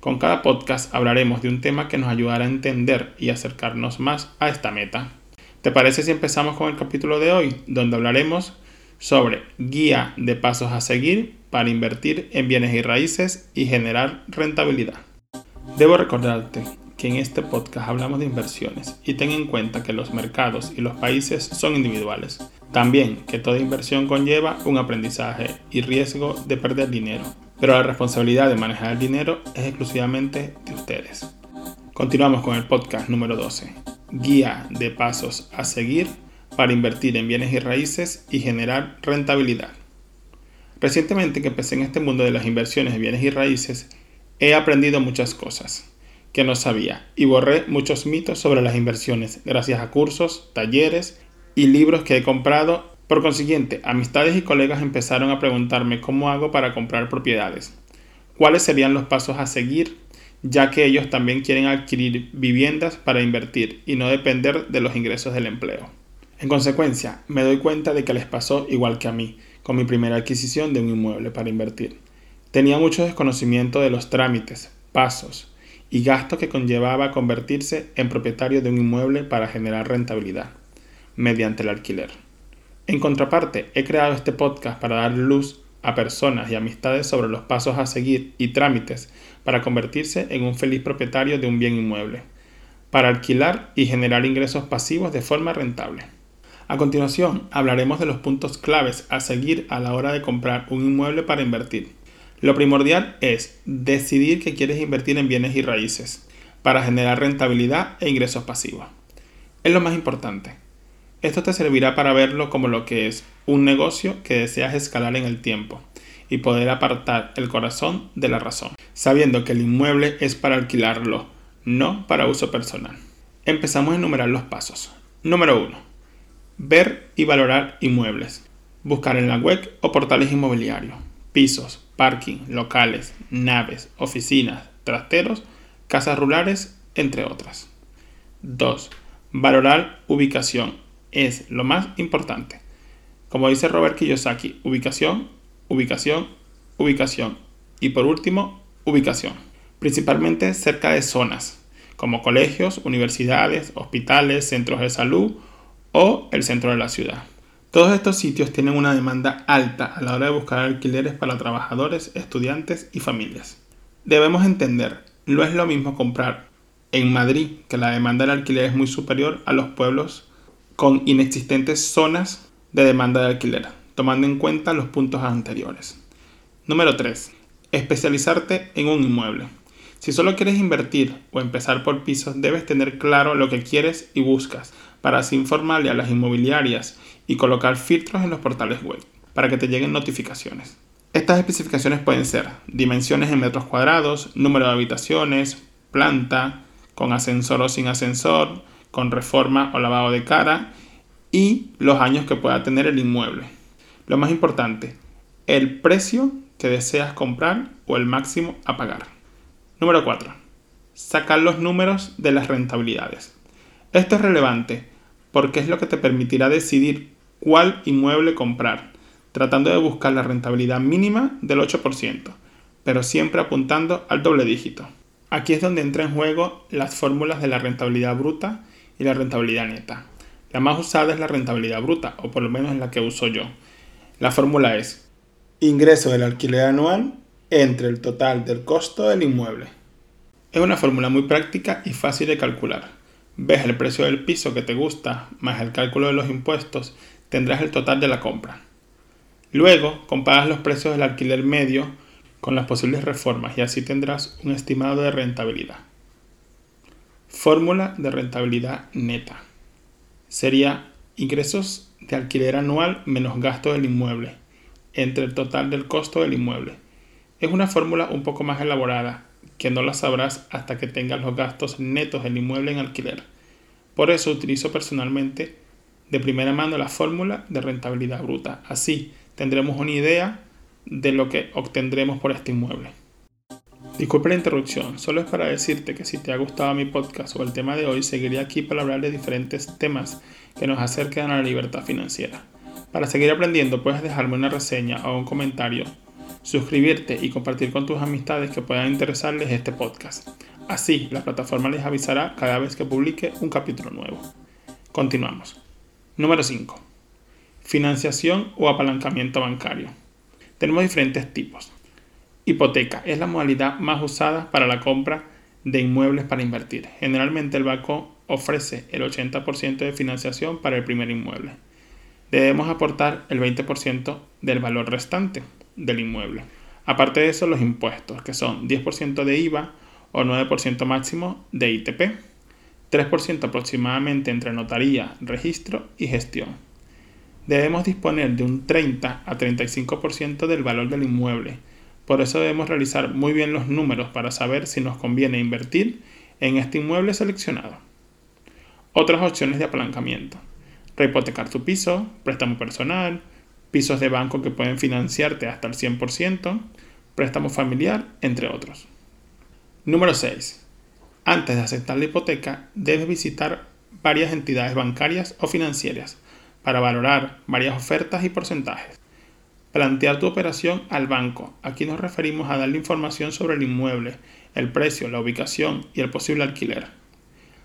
con cada podcast hablaremos de un tema que nos ayudará a entender y acercarnos más a esta meta. ¿Te parece si empezamos con el capítulo de hoy, donde hablaremos sobre guía de pasos a seguir para invertir en bienes y raíces y generar rentabilidad? Debo recordarte que en este podcast hablamos de inversiones y ten en cuenta que los mercados y los países son individuales. También que toda inversión conlleva un aprendizaje y riesgo de perder dinero pero la responsabilidad de manejar el dinero es exclusivamente de ustedes. Continuamos con el podcast número 12, Guía de pasos a seguir para invertir en bienes y raíces y generar rentabilidad. Recientemente que empecé en este mundo de las inversiones de bienes y raíces, he aprendido muchas cosas que no sabía y borré muchos mitos sobre las inversiones gracias a cursos, talleres y libros que he comprado por consiguiente, amistades y colegas empezaron a preguntarme cómo hago para comprar propiedades, cuáles serían los pasos a seguir, ya que ellos también quieren adquirir viviendas para invertir y no depender de los ingresos del empleo. En consecuencia, me doy cuenta de que les pasó igual que a mí, con mi primera adquisición de un inmueble para invertir. Tenía mucho desconocimiento de los trámites, pasos y gastos que conllevaba convertirse en propietario de un inmueble para generar rentabilidad mediante el alquiler. En contraparte, he creado este podcast para dar luz a personas y amistades sobre los pasos a seguir y trámites para convertirse en un feliz propietario de un bien inmueble, para alquilar y generar ingresos pasivos de forma rentable. A continuación, hablaremos de los puntos claves a seguir a la hora de comprar un inmueble para invertir. Lo primordial es decidir que quieres invertir en bienes y raíces para generar rentabilidad e ingresos pasivos. Es lo más importante. Esto te servirá para verlo como lo que es un negocio que deseas escalar en el tiempo y poder apartar el corazón de la razón, sabiendo que el inmueble es para alquilarlo, no para uso personal. Empezamos a enumerar los pasos. Número 1. Ver y valorar inmuebles. Buscar en la web o portales inmobiliarios. Pisos, parking, locales, naves, oficinas, trasteros, casas rurales, entre otras. 2. Valorar ubicación es lo más importante. Como dice Robert Kiyosaki, ubicación, ubicación, ubicación. Y por último, ubicación. Principalmente cerca de zonas, como colegios, universidades, hospitales, centros de salud o el centro de la ciudad. Todos estos sitios tienen una demanda alta a la hora de buscar alquileres para trabajadores, estudiantes y familias. Debemos entender, no es lo mismo comprar en Madrid, que la demanda del alquiler es muy superior a los pueblos con inexistentes zonas de demanda de alquiler, tomando en cuenta los puntos anteriores. Número 3. Especializarte en un inmueble. Si solo quieres invertir o empezar por pisos, debes tener claro lo que quieres y buscas, para así informarle a las inmobiliarias y colocar filtros en los portales web, para que te lleguen notificaciones. Estas especificaciones pueden ser dimensiones en metros cuadrados, número de habitaciones, planta, con ascensor o sin ascensor, con reforma o lavado de cara y los años que pueda tener el inmueble. Lo más importante, el precio que deseas comprar o el máximo a pagar. Número 4. Sacar los números de las rentabilidades. Esto es relevante porque es lo que te permitirá decidir cuál inmueble comprar, tratando de buscar la rentabilidad mínima del 8%, pero siempre apuntando al doble dígito. Aquí es donde entra en juego las fórmulas de la rentabilidad bruta y la rentabilidad neta. La más usada es la rentabilidad bruta, o por lo menos es la que uso yo. La fórmula es ingreso del alquiler anual entre el total del costo del inmueble. Es una fórmula muy práctica y fácil de calcular. Ves el precio del piso que te gusta más el cálculo de los impuestos, tendrás el total de la compra. Luego comparas los precios del alquiler medio con las posibles reformas y así tendrás un estimado de rentabilidad. Fórmula de rentabilidad neta. Sería ingresos de alquiler anual menos gasto del inmueble, entre el total del costo del inmueble. Es una fórmula un poco más elaborada, que no la sabrás hasta que tengas los gastos netos del inmueble en alquiler. Por eso utilizo personalmente de primera mano la fórmula de rentabilidad bruta. Así tendremos una idea de lo que obtendremos por este inmueble. Disculpe la interrupción, solo es para decirte que si te ha gustado mi podcast o el tema de hoy, seguiré aquí para hablar de diferentes temas que nos acerquen a la libertad financiera. Para seguir aprendiendo puedes dejarme una reseña o un comentario, suscribirte y compartir con tus amistades que puedan interesarles este podcast. Así, la plataforma les avisará cada vez que publique un capítulo nuevo. Continuamos. Número 5. Financiación o apalancamiento bancario. Tenemos diferentes tipos. Hipoteca es la modalidad más usada para la compra de inmuebles para invertir. Generalmente el banco ofrece el 80% de financiación para el primer inmueble. Debemos aportar el 20% del valor restante del inmueble. Aparte de eso, los impuestos, que son 10% de IVA o 9% máximo de ITP, 3% aproximadamente entre notaría, registro y gestión. Debemos disponer de un 30 a 35% del valor del inmueble por eso debemos realizar muy bien los números para saber si nos conviene invertir en este inmueble seleccionado. Otras opciones de apalancamiento. Rehipotecar tu piso, préstamo personal, pisos de banco que pueden financiarte hasta el 100%, préstamo familiar, entre otros. Número 6. Antes de aceptar la hipoteca, debes visitar varias entidades bancarias o financieras para valorar varias ofertas y porcentajes. Plantear tu operación al banco. Aquí nos referimos a darle información sobre el inmueble, el precio, la ubicación y el posible alquiler.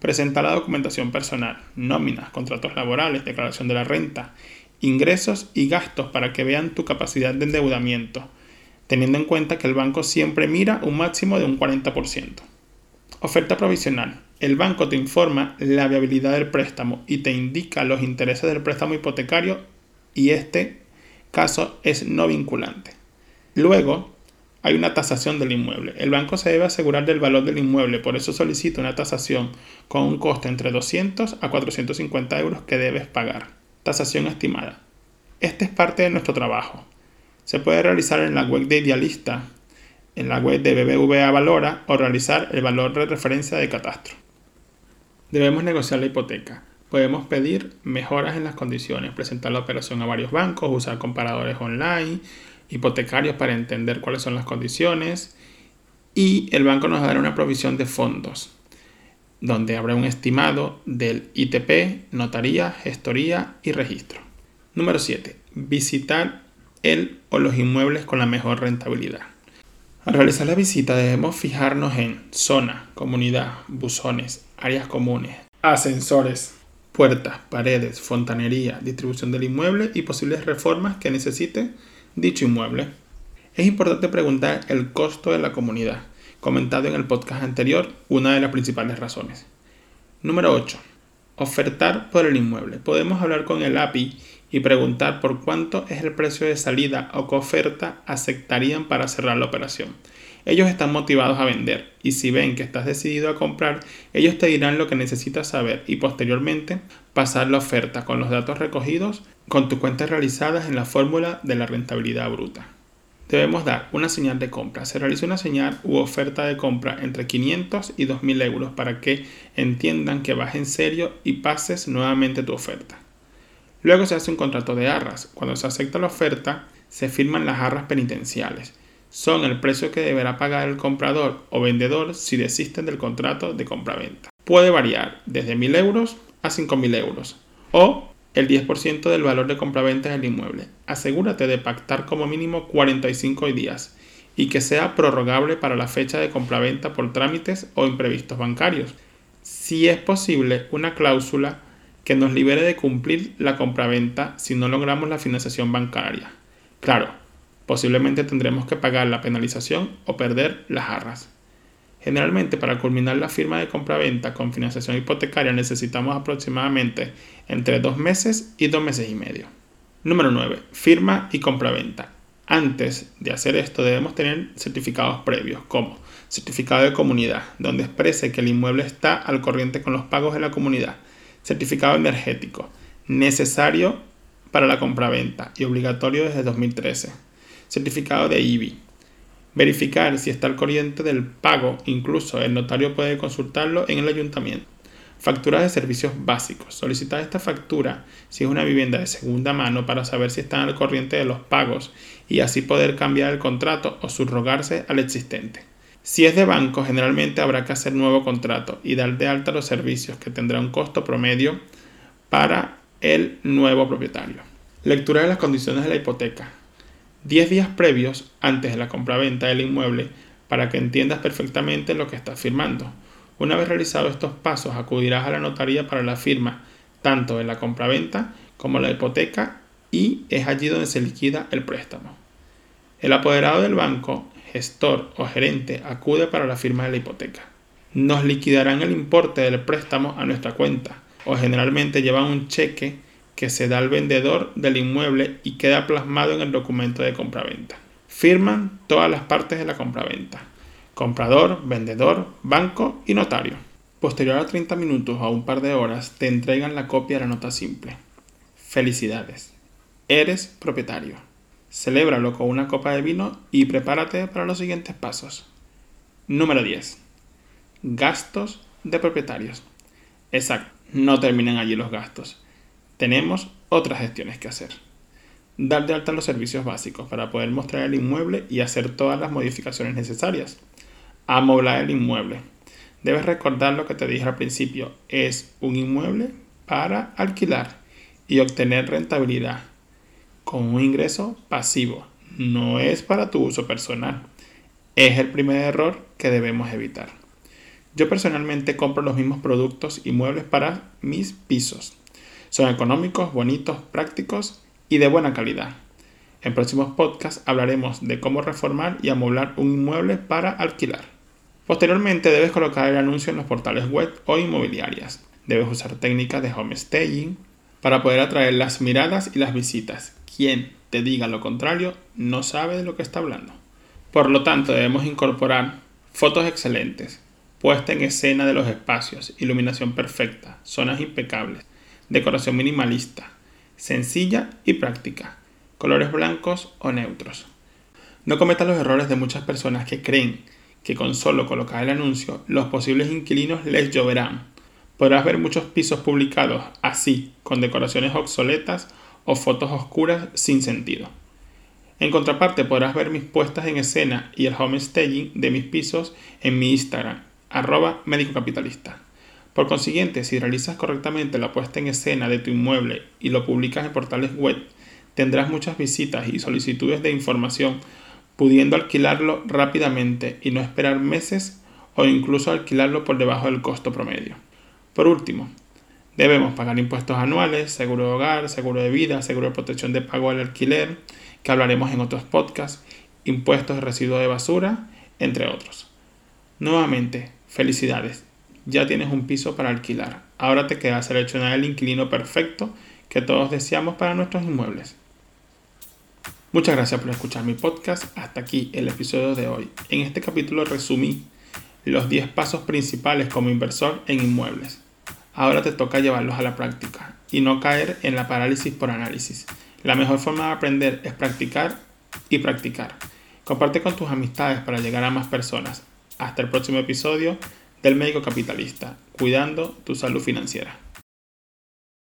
Presentar la documentación personal, nóminas, contratos laborales, declaración de la renta, ingresos y gastos para que vean tu capacidad de endeudamiento, teniendo en cuenta que el banco siempre mira un máximo de un 40%. Oferta provisional. El banco te informa la viabilidad del préstamo y te indica los intereses del préstamo hipotecario y este caso es no vinculante. Luego, hay una tasación del inmueble. El banco se debe asegurar del valor del inmueble, por eso solicita una tasación con un costo entre 200 a 450 euros que debes pagar. Tasación estimada. Este es parte de nuestro trabajo. Se puede realizar en la web de Idealista, en la web de BBVA Valora o realizar el valor de referencia de catastro. Debemos negociar la hipoteca. Podemos pedir mejoras en las condiciones, presentar la operación a varios bancos, usar comparadores online, hipotecarios para entender cuáles son las condiciones y el banco nos dará una provisión de fondos donde habrá un estimado del ITP, notaría, gestoría y registro. Número 7. Visitar el o los inmuebles con la mejor rentabilidad. Al realizar la visita debemos fijarnos en zona, comunidad, buzones, áreas comunes, ascensores, puertas, paredes, fontanería, distribución del inmueble y posibles reformas que necesite dicho inmueble. Es importante preguntar el costo de la comunidad, comentado en el podcast anterior, una de las principales razones. Número 8. Ofertar por el inmueble. Podemos hablar con el API y preguntar por cuánto es el precio de salida o qué oferta aceptarían para cerrar la operación. Ellos están motivados a vender y si ven que estás decidido a comprar, ellos te dirán lo que necesitas saber y posteriormente pasar la oferta con los datos recogidos con tus cuentas realizadas en la fórmula de la rentabilidad bruta. Debemos dar una señal de compra. Se realiza una señal u oferta de compra entre 500 y 2.000 euros para que entiendan que vas en serio y pases nuevamente tu oferta. Luego se hace un contrato de arras. Cuando se acepta la oferta, se firman las arras penitenciales son el precio que deberá pagar el comprador o vendedor si desisten del contrato de compra-venta. Puede variar desde 1.000 euros a 5.000 euros o el 10% del valor de compra-venta del inmueble. Asegúrate de pactar como mínimo 45 días y que sea prorrogable para la fecha de compra-venta por trámites o imprevistos bancarios. Si es posible, una cláusula que nos libere de cumplir la compraventa si no logramos la financiación bancaria. Claro, Posiblemente tendremos que pagar la penalización o perder las arras. Generalmente para culminar la firma de compraventa con financiación hipotecaria necesitamos aproximadamente entre dos meses y dos meses y medio. Número 9. Firma y compraventa. Antes de hacer esto debemos tener certificados previos como certificado de comunidad, donde exprese que el inmueble está al corriente con los pagos de la comunidad, certificado energético, necesario para la compraventa y obligatorio desde 2013 certificado de IBI. Verificar si está al corriente del pago, incluso el notario puede consultarlo en el ayuntamiento. Factura de servicios básicos. Solicitar esta factura si es una vivienda de segunda mano para saber si están al corriente de los pagos y así poder cambiar el contrato o subrogarse al existente. Si es de banco, generalmente habrá que hacer nuevo contrato y dar de alta los servicios que tendrá un costo promedio para el nuevo propietario. Lectura de las condiciones de la hipoteca. 10 días previos antes de la compraventa del inmueble para que entiendas perfectamente lo que estás firmando. Una vez realizados estos pasos, acudirás a la notaría para la firma tanto de la compraventa como la hipoteca y es allí donde se liquida el préstamo. El apoderado del banco, gestor o gerente acude para la firma de la hipoteca. Nos liquidarán el importe del préstamo a nuestra cuenta o generalmente llevan un cheque que se da al vendedor del inmueble y queda plasmado en el documento de compraventa. Firman todas las partes de la compraventa comprador, vendedor, banco y notario. Posterior a 30 minutos o un par de horas te entregan la copia de la nota simple. Felicidades. Eres propietario. Celébralo con una copa de vino y prepárate para los siguientes pasos. Número 10. Gastos de propietarios. Exacto, no terminan allí los gastos. Tenemos otras gestiones que hacer. Dar de alta los servicios básicos para poder mostrar el inmueble y hacer todas las modificaciones necesarias amoblar el inmueble. Debes recordar lo que te dije al principio, es un inmueble para alquilar y obtener rentabilidad con un ingreso pasivo, no es para tu uso personal. Es el primer error que debemos evitar. Yo personalmente compro los mismos productos y muebles para mis pisos. Son económicos, bonitos, prácticos y de buena calidad. En próximos podcasts hablaremos de cómo reformar y amoblar un inmueble para alquilar. Posteriormente debes colocar el anuncio en los portales web o inmobiliarias. Debes usar técnicas de home staging para poder atraer las miradas y las visitas. Quien te diga lo contrario no sabe de lo que está hablando. Por lo tanto, debemos incorporar fotos excelentes, puesta en escena de los espacios, iluminación perfecta, zonas impecables, decoración minimalista, sencilla y práctica, colores blancos o neutros. No cometas los errores de muchas personas que creen que con solo colocar el anuncio los posibles inquilinos les lloverán. Podrás ver muchos pisos publicados así, con decoraciones obsoletas o fotos oscuras sin sentido. En contraparte podrás ver mis puestas en escena y el home staging de mis pisos en mi Instagram, arroba médico capitalista. Por consiguiente, si realizas correctamente la puesta en escena de tu inmueble y lo publicas en portales web, tendrás muchas visitas y solicitudes de información pudiendo alquilarlo rápidamente y no esperar meses o incluso alquilarlo por debajo del costo promedio. Por último, debemos pagar impuestos anuales, seguro de hogar, seguro de vida, seguro de protección de pago al alquiler, que hablaremos en otros podcasts, impuestos de residuo de basura, entre otros. Nuevamente, felicidades, ya tienes un piso para alquilar. Ahora te queda seleccionar el inquilino perfecto que todos deseamos para nuestros inmuebles. Muchas gracias por escuchar mi podcast. Hasta aquí el episodio de hoy. En este capítulo resumí los 10 pasos principales como inversor en inmuebles. Ahora te toca llevarlos a la práctica y no caer en la parálisis por análisis. La mejor forma de aprender es practicar y practicar. Comparte con tus amistades para llegar a más personas. Hasta el próximo episodio del Médico Capitalista, cuidando tu salud financiera.